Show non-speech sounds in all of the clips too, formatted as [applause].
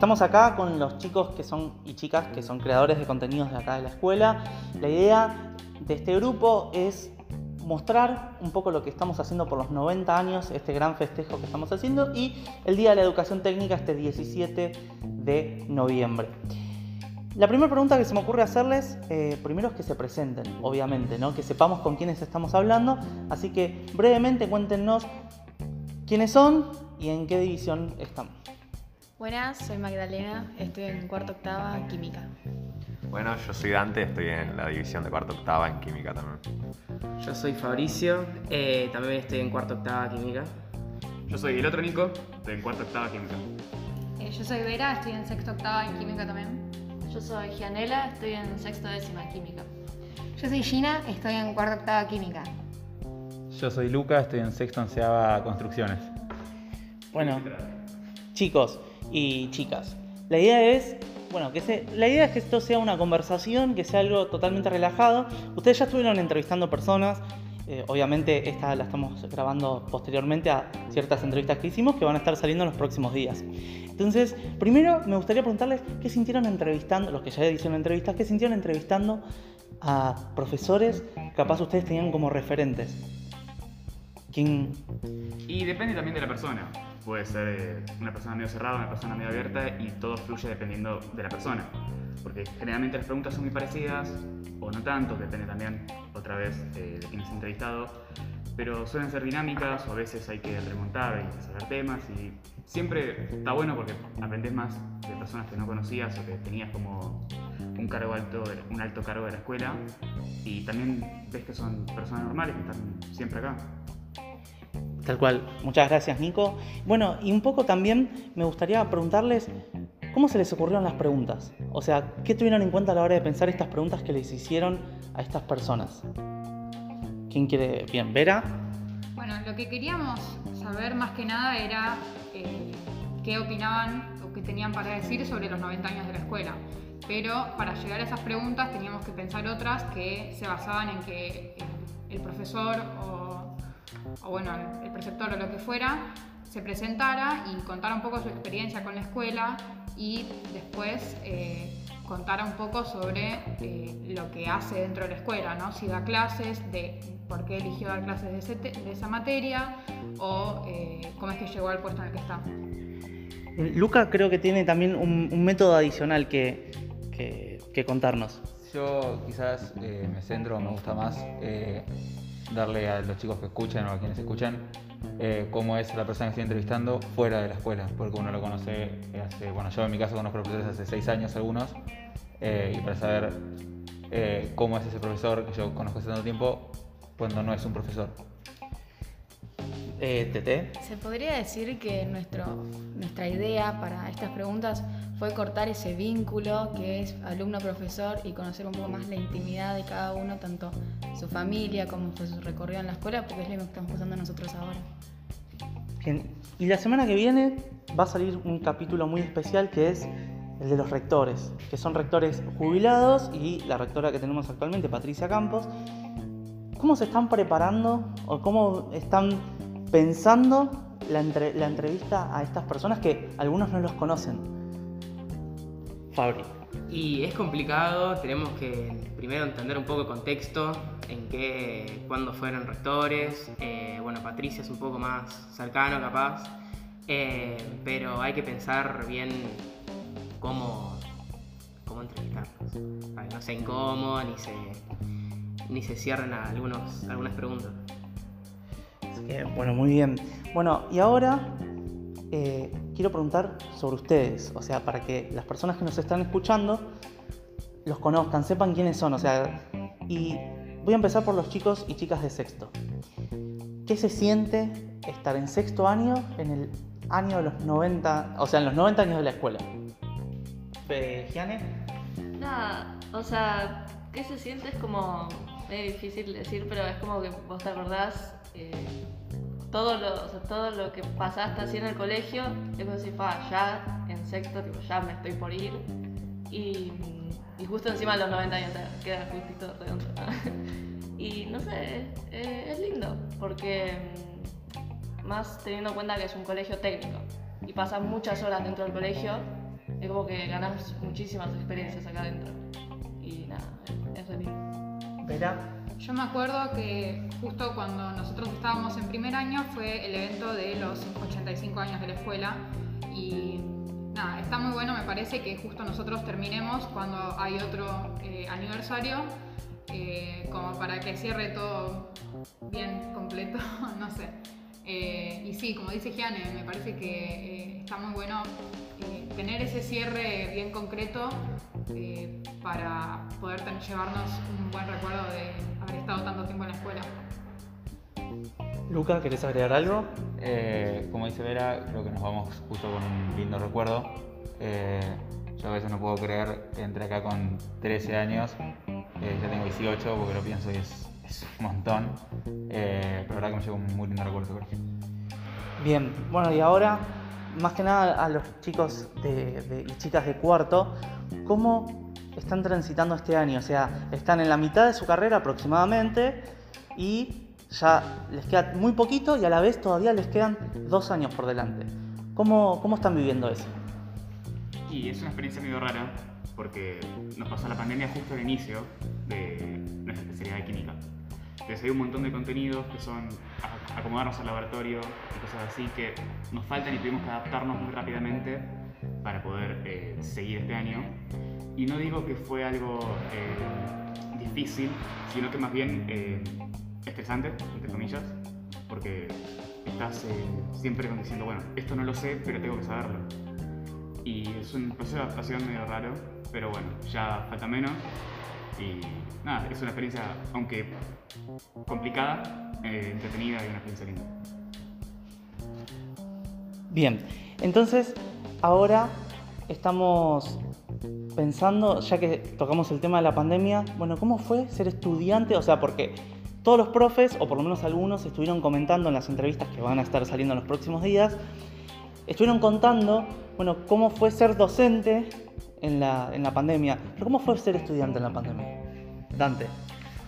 Estamos acá con los chicos que son y chicas que son creadores de contenidos de acá de la escuela. La idea de este grupo es mostrar un poco lo que estamos haciendo por los 90 años, este gran festejo que estamos haciendo y el Día de la Educación Técnica este 17 de noviembre. La primera pregunta que se me ocurre hacerles, eh, primero es que se presenten, obviamente, ¿no? que sepamos con quiénes estamos hablando, así que brevemente cuéntenos quiénes son y en qué división están. Buenas, soy Magdalena, estoy en cuarto octava en química. Bueno, yo soy Dante, estoy en la división de cuarto octava en química también. Yo soy Fabricio, eh, también estoy en cuarto octava química. Yo soy el otro Nico, estoy en cuarto octava química. Eh, yo soy Vera, estoy en sexto octava en química también. Yo soy Gianela, estoy en sexto décima en química. Yo soy Gina, estoy en cuarto octava química. Yo soy Luca, estoy en sexto onceava construcciones. Bueno, chicos y chicas, la idea es bueno, que la idea es que esto sea una conversación, que sea algo totalmente relajado. Ustedes ya estuvieron entrevistando personas, eh, obviamente esta la estamos grabando posteriormente a ciertas entrevistas que hicimos que van a estar saliendo en los próximos días. Entonces, primero me gustaría preguntarles qué sintieron entrevistando, los que ya hicieron entrevistas, qué sintieron entrevistando a profesores capaz ustedes tenían como referentes. ¿Quién? Y depende también de la persona puede ser eh, una persona medio cerrada, una persona medio abierta y todo fluye dependiendo de la persona. Porque generalmente las preguntas son muy parecidas o no tanto, depende también otra vez eh, de quién es entrevistado, pero suelen ser dinámicas o a veces hay que remontar y saber temas y siempre está bueno porque aprendes más de personas que no conocías o que tenías como un cargo alto, un alto cargo de la escuela y también ves que son personas normales que están siempre acá. Tal cual. Muchas gracias, Nico. Bueno, y un poco también me gustaría preguntarles cómo se les ocurrieron las preguntas. O sea, ¿qué tuvieron en cuenta a la hora de pensar estas preguntas que les hicieron a estas personas? ¿Quién quiere? Bien, Vera. Bueno, lo que queríamos saber más que nada era eh, qué opinaban o qué tenían para decir sobre los 90 años de la escuela. Pero para llegar a esas preguntas teníamos que pensar otras que se basaban en que el profesor o o bueno, el preceptor o lo que fuera, se presentara y contara un poco su experiencia con la escuela y después eh, contara un poco sobre eh, lo que hace dentro de la escuela, ¿no? si da clases, de por qué eligió dar clases de, esa materia o eh, cómo es que llegó al puesto en el que está. Luca creo que tiene también un, método adicional que, que, contarnos. Yo quizás me centro, me gusta más darle a los chicos que escuchan o a quienes escuchan eh, cómo es la persona que estoy entrevistando fuera de la escuela, porque uno lo conoce hace, bueno, yo en mi caso conozco profesores hace seis años algunos, eh, y para saber eh, cómo es ese profesor que yo conozco hace tanto tiempo cuando no es un profesor. Tete. Se podría decir que nuestro, nuestra idea para estas preguntas fue cortar ese vínculo que es alumno-profesor y conocer un poco más la intimidad de cada uno, tanto su familia como fue su recorrido en la escuela, porque es lo que estamos pasando nosotros ahora. Bien, y la semana que viene va a salir un capítulo muy especial que es el de los rectores, que son rectores jubilados y la rectora que tenemos actualmente, Patricia Campos. ¿Cómo se están preparando o cómo están pensando la, la entrevista a estas personas que algunos no los conocen? Fabri. Y es complicado, tenemos que primero entender un poco el contexto, en qué, cuándo fueron rectores. Eh, bueno, Patricia es un poco más cercano capaz, eh, pero hay que pensar bien cómo, cómo entrevistarlos, para que no sea incómodo ni se, ni se cierren algunos, algunas preguntas. bueno, muy bien. Bueno, y ahora eh, quiero preguntar sobre ustedes, o sea, para que las personas que nos están escuchando los conozcan, sepan quiénes son, o sea, y voy a empezar por los chicos y chicas de sexto. ¿Qué se siente estar en sexto año en el año de los 90, o sea, en los 90 años de la escuela? ¿Giane? Nada, o sea, ¿qué se siente? Es como, es difícil decir, pero es como que vos te acordás eh, todo lo, todo lo que pasaste así en el colegio, es como si ya en sexto, tipo, ya me estoy por ir. Y, justo encima de los 90 años te queda justito redondo. [laughs] y no sé, es, lindo, porque mm, más teniendo en cuenta que es un colegio técnico y pasas muchas horas dentro del colegio es como que ganas muchísimas experiencias acá adentro. Y nada, es re ¿Verá? Yo me acuerdo que justo cuando nosotros estábamos en primer año fue el evento de los 85 años de la escuela y nada, está muy bueno, me parece que justo nosotros terminemos cuando hay otro eh, aniversario, eh, como para que cierre todo bien completo, [laughs] no sé. Eh, y sí, como dice Gianne, me parece que está muy bueno tener ese cierre bien concreto para poder llevarnos un buen recuerdo de haber estado tanto tiempo en la escuela. Luca, ¿querés agregar algo? Eh, como dice Vera, creo que nos vamos justo con un lindo recuerdo. Eh, yo a veces no puedo creer que entré acá con 13 años, eh, ya tengo 18 porque lo pienso y es, un montón, pero la verdad que me llevo un muy lindo recuerdo. Bien, bueno y ahora, más que nada a los chicos y chicas de cuarto, ¿cómo están transitando este año? O sea, están en la mitad de su carrera aproximadamente y ya les queda muy poquito y a la vez todavía les quedan dos años por delante. ¿Cómo, cómo están viviendo eso? Y es una experiencia medio rara porque nos pasó la pandemia justo al inicio de nuestra especialidad de química. Entonces hay un montón de contenidos que son acomodarnos al laboratorio y cosas así que nos faltan y tuvimos que adaptarnos muy rápidamente para poder eh, seguir este año. Y no digo que fue algo eh, difícil, sino que más bien eh, estresante, entre comillas, porque estás eh, siempre diciendo, bueno, esto no lo sé, pero tengo que saberlo. Y es un proceso de adaptación medio raro, pero bueno, ya falta menos. Y nada, es una experiencia, aunque complicada, entretenida y una experiencia linda. Bien, entonces ahora estamos pensando, ya que tocamos el tema de la pandemia, bueno, ¿cómo fue ser estudiante? O sea, porque todos los profes, o por lo menos algunos, estuvieron comentando en las entrevistas que van a estar saliendo en los próximos días, estuvieron contando, bueno, cómo fue ser docente en la, en la pandemia, pero cómo fue ser estudiante en la pandemia. Dante.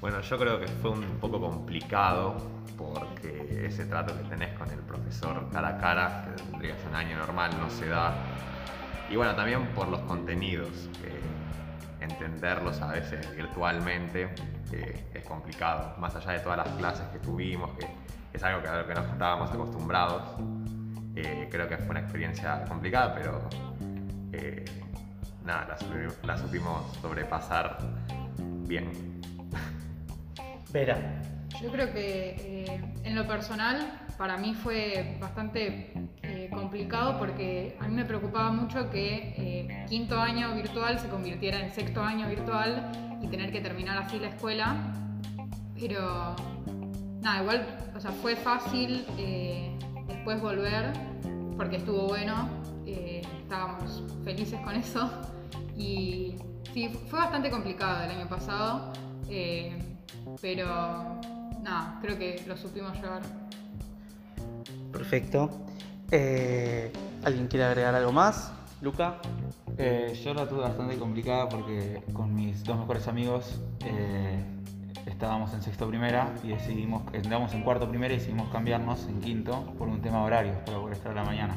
Bueno, yo creo que fue un poco complicado porque ese trato que tenés con el profesor cara a cara, que tendría un año normal, no se da. Y bueno, también por los contenidos, que entenderlos a veces virtualmente es complicado, más allá de todas las clases que tuvimos, que es algo que a lo que no estábamos acostumbrados. Eh, creo que fue una experiencia complicada, pero eh, nada, la, supimos sobrepasar bien. Vera. Yo creo que eh, en lo personal para mí fue bastante complicado porque a mí me preocupaba mucho que quinto año virtual se convirtiera en sexto año virtual y tener que terminar así la escuela. Pero nada, igual, o sea, fue fácil eh, después volver porque estuvo bueno, eh, estábamos felices con eso. Y sí, fue bastante complicado el año pasado, eh, pero nada, creo que lo supimos llevar. Perfecto. ¿Alguien quiere agregar algo más? Luca. Eh, yo la tuve bastante complicada porque con mis dos mejores amigos eh, estábamos en sexto primera y decidimos, entramos en cuarto primera y decidimos cambiarnos en quinto por un tema horario para poder estar a la mañana.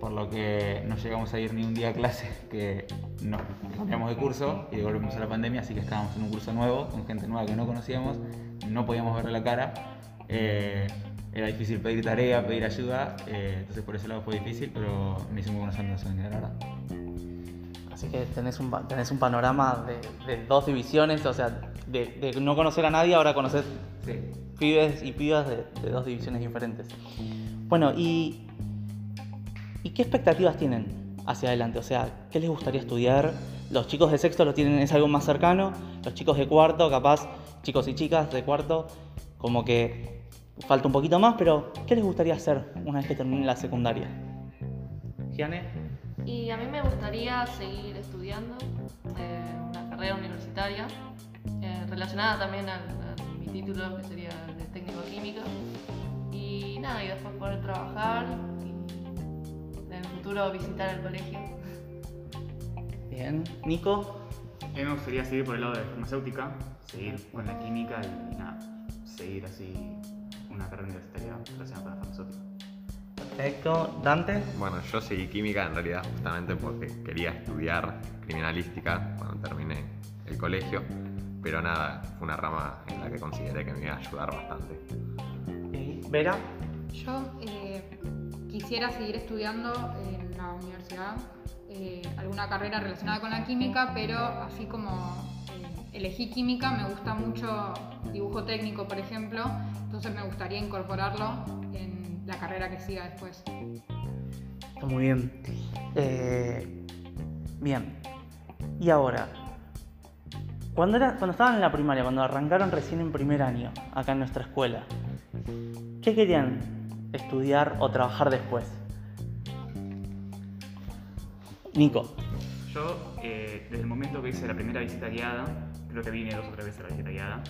Por lo que no llegamos a ir ni un día a clase, que nos cambiamos de curso y volvimos a la pandemia, así que estábamos en un curso nuevo, con gente nueva que no conocíamos, no podíamos verle la cara. Eh, era difícil pedir tarea, pedir ayuda, entonces por ese lado fue difícil, pero me hice muy buenos amigos en la verdad. Así que tenés un, tenés un panorama de, dos divisiones, o sea, de, no conocer a nadie, ahora conoces pibes y pibas de, dos divisiones diferentes. Bueno, y, ¿y qué expectativas tienen hacia adelante? O sea, ¿qué les gustaría estudiar? Los chicos de sexto lo tienen, es algo más cercano, los chicos de cuarto, capaz, chicos y chicas de cuarto, como que falta un poquito más, pero ¿qué les gustaría hacer una vez que terminen la secundaria? ¿Giane? Y a mí me gustaría seguir estudiando eh, una carrera universitaria eh, relacionada también a, mi título, que sería de técnico químico. Y nada, y después poder trabajar y en el futuro visitar el colegio. Bien. Nico. A mí me gustaría seguir por el lado de farmacéutica, seguir con la química y nada, seguir así una carrera universitaria relacionada con la farmacéutica. Perfecto. ¿Dante? Bueno, yo seguí química en realidad justamente porque quería estudiar criminalística cuando terminé el colegio, pero nada, fue una rama en la que consideré que me iba a ayudar bastante. ¿Y Vera? Yo eh, quisiera seguir estudiando en la universidad eh, alguna carrera relacionada con la química, pero así como elegí química, me gusta mucho dibujo técnico, por ejemplo, entonces me gustaría incorporarlo en la carrera que siga después. Está muy bien. Eh, bien. Y ahora, cuando, era, cuando estaban en la primaria, cuando arrancaron recién en primer año, acá en nuestra escuela, ¿qué querían estudiar o trabajar después? Nico. Yo, eh, desde el momento que hice la primera visita guiada, creo que vine dos o tres veces a la visita guiada,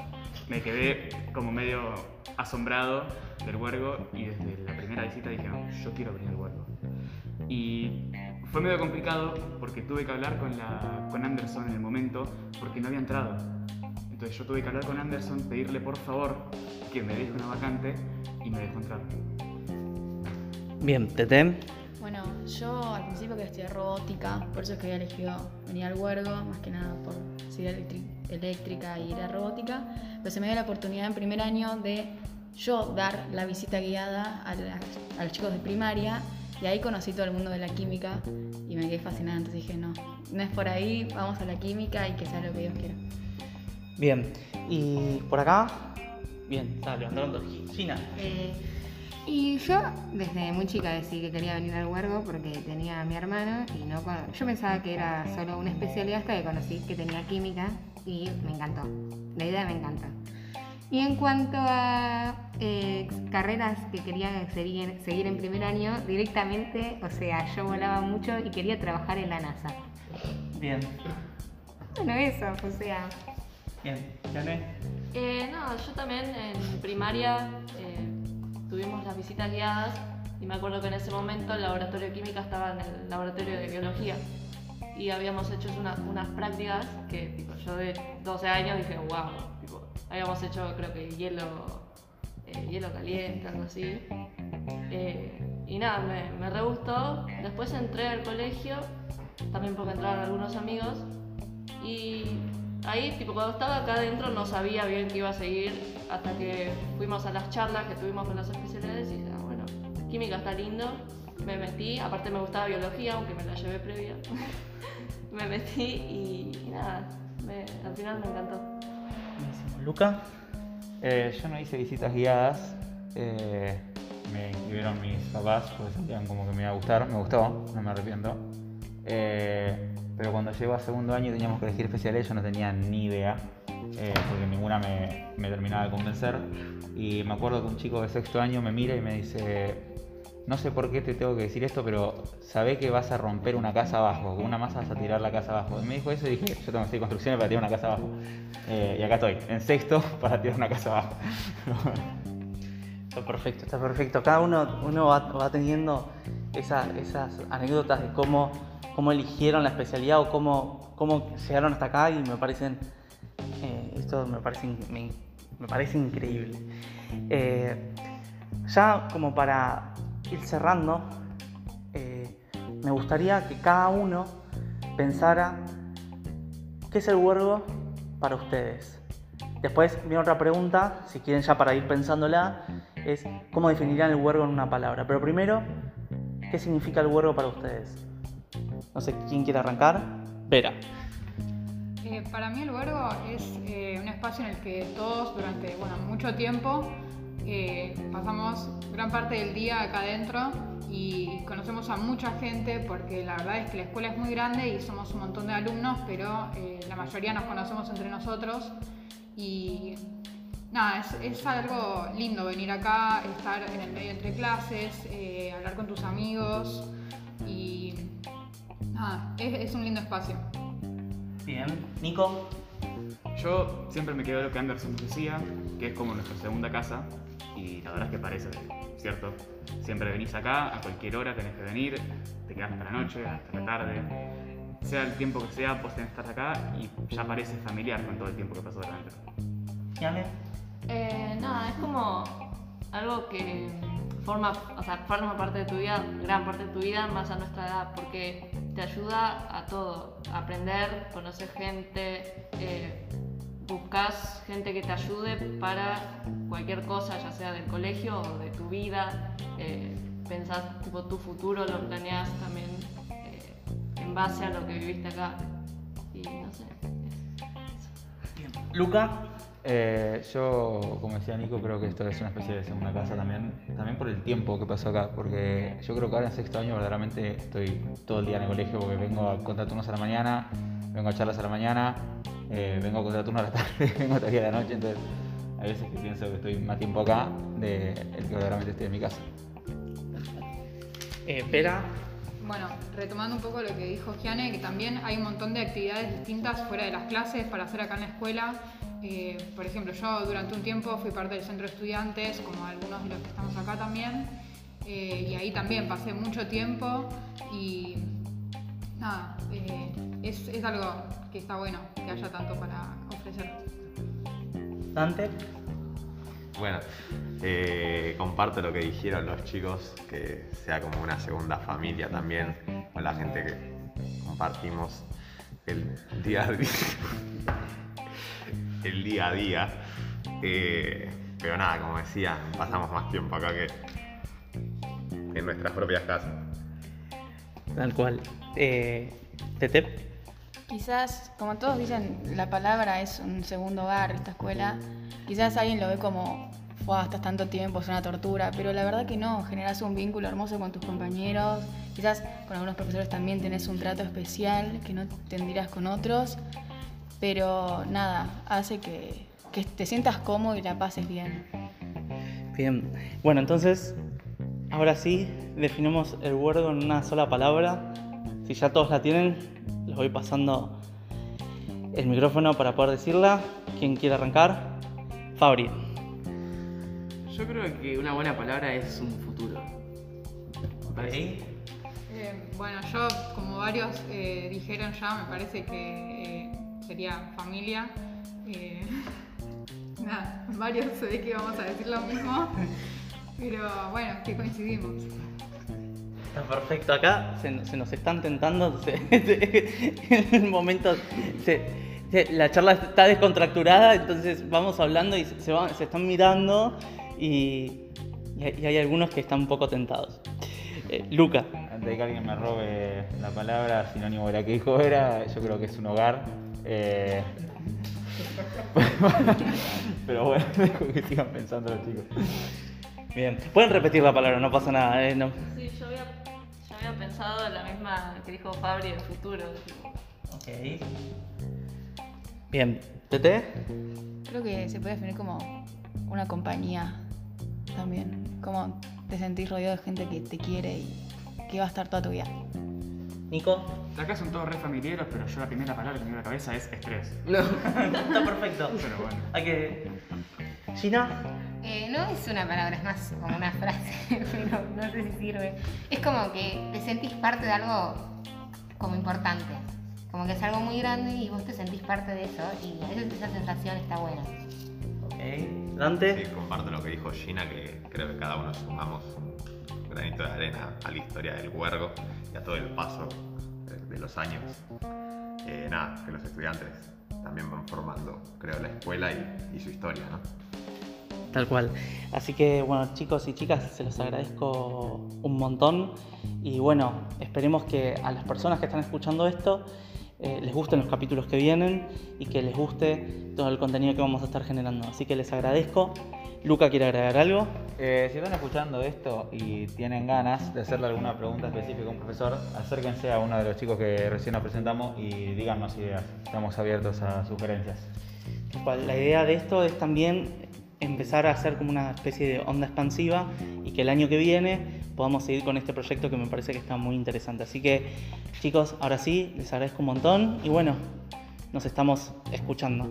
me quedé como medio asombrado del huergo y desde la primera visita dije, "No, yo quiero venir al huergo. Y fue medio complicado porque tuve que hablar con, la, con Anderson en el momento porque no había entrado. Entonces yo tuve que hablar con Anderson, pedirle por favor que me deje una vacante y me dejó entrar. Bien, Teten. Bueno, yo al principio quería estudiar robótica, por eso es que había elegido venir al huergo, más que nada por seguir electri- eléctrica y ir a robótica, pero se me dio la oportunidad en primer año de yo dar la visita guiada a, la- a los chicos de primaria y ahí conocí todo el mundo de la química y me quedé fascinada, entonces dije, no, no es por ahí, vamos a la química y que sea lo que Dios quiera. Bien. ¿Y por acá? Bien, está levantando dos. Gina. Eh, y yo desde muy chica decidí que quería venir al huergo porque tenía a mi hermano y no cono- yo pensaba que era solo una especialidad hasta que conocí que tenía química y me encantó. La idea me encanta. Y en cuanto a eh, carreras que quería seguir, seguir en primer año, directamente, o sea, yo volaba mucho y quería trabajar en la NASA. Bien. Bueno, eso, o sea, Bien. ¿Gané? Eh, no, yo también en primaria eh, tuvimos las visitas guiadas y me acuerdo que en ese momento el laboratorio de química estaba en el laboratorio de biología y habíamos hecho una- unas prácticas que tipo, yo de 12 años dije, wow, habíamos hecho creo que hielo, eh, hielo caliente, algo así. Eh, y nada, me, me re gustó. Después entré al colegio, también porque entraron algunos amigos y ahí, tipo, cuando estaba acá adentro no sabía bien qué iba a seguir hasta que fuimos a las charlas que tuvimos con las especialidades y dije, ah, bueno, química está lindo. Me metí, aparte me gustaba biología, aunque me la llevé previa. [laughs] me metí y, y nada, me- al final me encantó. Buenísimo. ¿Luca? Eh, yo no hice visitas guiadas. eh, me inscribieron mis papás porque sentían como que me iba a gustar. Me gustó, no me arrepiento. Eh, pero cuando llegó a segundo año y teníamos que elegir especialidades, yo no tenía ni idea. Eh, porque ninguna me, terminaba de convencer. Y me acuerdo que un chico de sexto año me mira y me dice. No sé por qué te tengo que decir esto, pero sabé que vas a romper una casa abajo, con una masa vas a tirar la casa abajo. Me dijo eso y dije, yo tengo que hacer construcciones para tirar una casa abajo. Eh, y acá estoy, en sexto, [laughs] para tirar una casa abajo. Está perfecto, está perfecto. Cada uno, uno va, teniendo esa- esas anécdotas de cómo, cómo eligieron la especialidad o cómo, cómo llegaron hasta acá y me parecen. Esto me parece, me parece increíble. Eh, ya como para ir cerrando, eh, me gustaría que cada uno pensara qué es el huergo para ustedes. Después viene otra pregunta, si quieren ya para ir pensándola, es cómo definirían el huergo en una palabra. Pero primero, ¿qué significa el huergo para ustedes? No sé quién quiere arrancar. Vera. Eh, para mí el huergo es eh, un espacio en el que todos durante bueno, mucho tiempo eh, pasamos gran parte del día acá adentro y conocemos a mucha gente porque la verdad es que la escuela es muy grande y somos un montón de alumnos, pero la mayoría nos conocemos entre nosotros y nada, es, es algo lindo venir acá, estar en el medio entre clases, hablar con tus amigos y nada, es, es un lindo espacio. Bien. Nico. Yo siempre me quedo lo que Anderson nos decía, que es como nuestra segunda casa, y la verdad es que parece, ¿cierto? Siempre venís acá, a cualquier hora tenés que venir, te quedás hasta la noche, hasta la tarde, sea el tiempo que sea, vos tenés que estar acá y ya parece familiar con todo el tiempo que pasó adentro. Yane. Eh, nada, es como algo que forma, o sea, forma parte de tu vida, gran parte de tu vida, más a nuestra edad, porque te ayuda a todo, aprender, conocer gente, eh, buscas gente que te ayude para cualquier cosa, ya sea del colegio o de tu vida, eh, pensás tipo tu futuro, lo planeas también eh, en base a lo que viviste acá. Y no sé. Luca, Eh, yo, como decía Nico, creo que esto es una especie de segunda casa también, también por el tiempo que pasó acá, porque yo creo que ahora en sexto año verdaderamente estoy todo el día en el colegio porque vengo a contraturnos a la mañana, vengo a charlas a la mañana, eh, vengo a contraturnos a la tarde, [laughs] vengo a tareas a la noche, entonces hay veces que pienso que estoy más tiempo acá de el que verdaderamente estoy en mi casa. eh, Pera, Bueno, retomando un poco lo que dijo Giane, que también hay un montón de actividades distintas fuera de las clases para hacer acá en la escuela. Eh, por ejemplo, yo durante un tiempo fui parte del centro de estudiantes, como algunos de los que estamos acá también, eh, y ahí también pasé mucho tiempo y nada, eh, es, es algo que está bueno que haya tanto para ofrecer. Dante, Bueno, eh, comparto lo que dijeron los chicos, que sea como una segunda familia también, con la gente que compartimos el día a día. [laughs] el día a día. Eh, pero nada, como decía, pasamos más tiempo acá que en nuestras propias casas. tal cual. Eh, Tete, Quizás, como todos dicen, la palabra es un segundo hogar, esta escuela. Quizás alguien lo ve como, fue estás tanto tiempo, es una tortura, pero la verdad que no, generas un vínculo hermoso con tus compañeros. Quizás con algunos profesores también tenés un trato especial que no tendrías con otros, pero nada, hace que, que te sientas cómodo y la pases bien. Bien, bueno, entonces, ahora sí, definimos el huergo en una sola palabra. Si ya todos la tienen, les voy pasando el micrófono para poder decirla. ¿Quién quiere arrancar? Fabri. Yo creo que una buena palabra es un futuro. Me parece. Eh, bueno, yo, como varios eh, dijeron ya, me parece que eh, sería familia. Eh, [laughs] varios se que vamos a decir lo mismo, pero bueno, que coincidimos. Está perfecto acá, se, nos están tentando, [laughs] se- en se- se- la charla está descontracturada, entonces vamos hablando y se, van- se están mirando y hay algunos que están un poco tentados. Eh, Luca, Antes de que alguien me robe la palabra, sinónimo de la que dijo era, yo creo que es un hogar. eh, [laughs] Pero bueno, [laughs] dejo que sigan pensando los chicos. bien, pueden repetir la palabra, no pasa nada. eh, no. Sí, yo había, yo había pensado en la misma que dijo Fabri del futuro. tipo, Ok. Bien, Tete, Creo que se puede definir como una compañía también, como te sentís rodeado de gente que te quiere y que va a estar toda tu vida. Nico. Acá son todos re familiares, pero yo la primera palabra que me viene a la cabeza es estrés. No. [laughs] Está perfecto. Pero bueno. Hay que. Gina. Eh, no es una palabra, es más como una frase, [laughs] pero no sé si sirve. Es como que te sentís parte de algo como importante. Como que es algo muy grande y vos te sentís parte de eso y a veces esa sensación está buena. Ok. Dante. Sí, comparto lo que dijo Gina, que creo que cada uno sumamos granito de arena a la historia del huergo y a todo el paso de, los años. Eh, nada, que los estudiantes también van formando, creo, la escuela y, y su historia, ¿no? Tal cual. Así que bueno, chicos y chicas, se los agradezco un montón. Y bueno, esperemos que a las personas que están escuchando esto eh, les gusten los capítulos que vienen y que les guste todo el contenido que vamos a estar generando. Así que les agradezco. Luca quiere agregar algo. Eh, si están escuchando esto y tienen ganas de hacerle alguna pregunta específica a un profesor, acérquense a uno de los chicos que recién nos presentamos y díganos ideas. Estamos abiertos a sugerencias. La idea de esto es también empezar a hacer como una especie de onda expansiva y que el año que viene podamos seguir con este proyecto que me parece que está muy interesante. Así que chicos, ahora sí, les agradezco un montón y bueno, nos estamos escuchando.